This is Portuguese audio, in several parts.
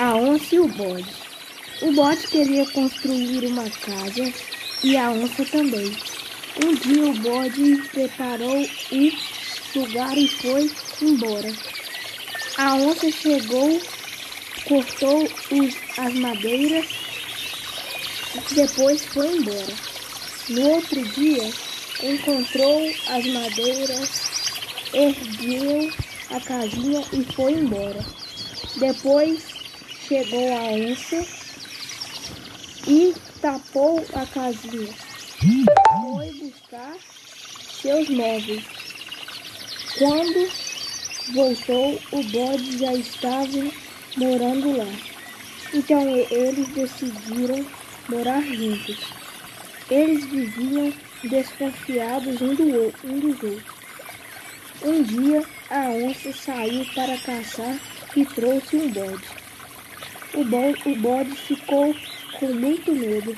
A onça e o bode. O bode queria construir uma casa e a onça também. Um dia o bode preparou o lugar e foi embora. A onça chegou, cortou os, as madeiras, depois foi embora. No outro dia, encontrou as madeiras, ergueu a casinha e foi embora. Depois chegou a onça e tapou a casinha. Foi buscar seus móveis. Quando voltou, o bode já estava morando lá. Então eles decidiram morar juntos. Eles viviam desconfiados um, do, um dos outros. Um dia a onça saiu para caçar e trouxe um bode. O bode, o bode ficou com muito medo.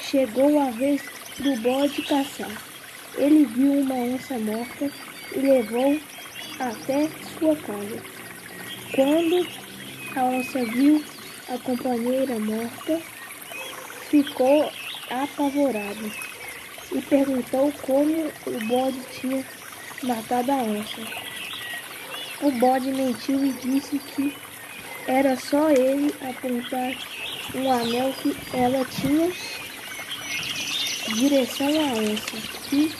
Chegou a vez do bode caçar. Ele viu uma onça morta e levou até sua casa. Quando a onça viu a companheira morta, ficou apavorada e perguntou como o bode tinha matado a onça. O bode mentiu e disse que era só ele apontar um anel que ela tinha direção à onça, que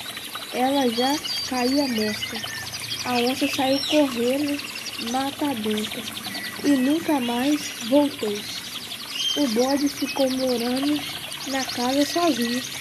ela já caía morta. A onça saiu correndo mata dentro e nunca mais voltou. O bode ficou morando na casa sozinho.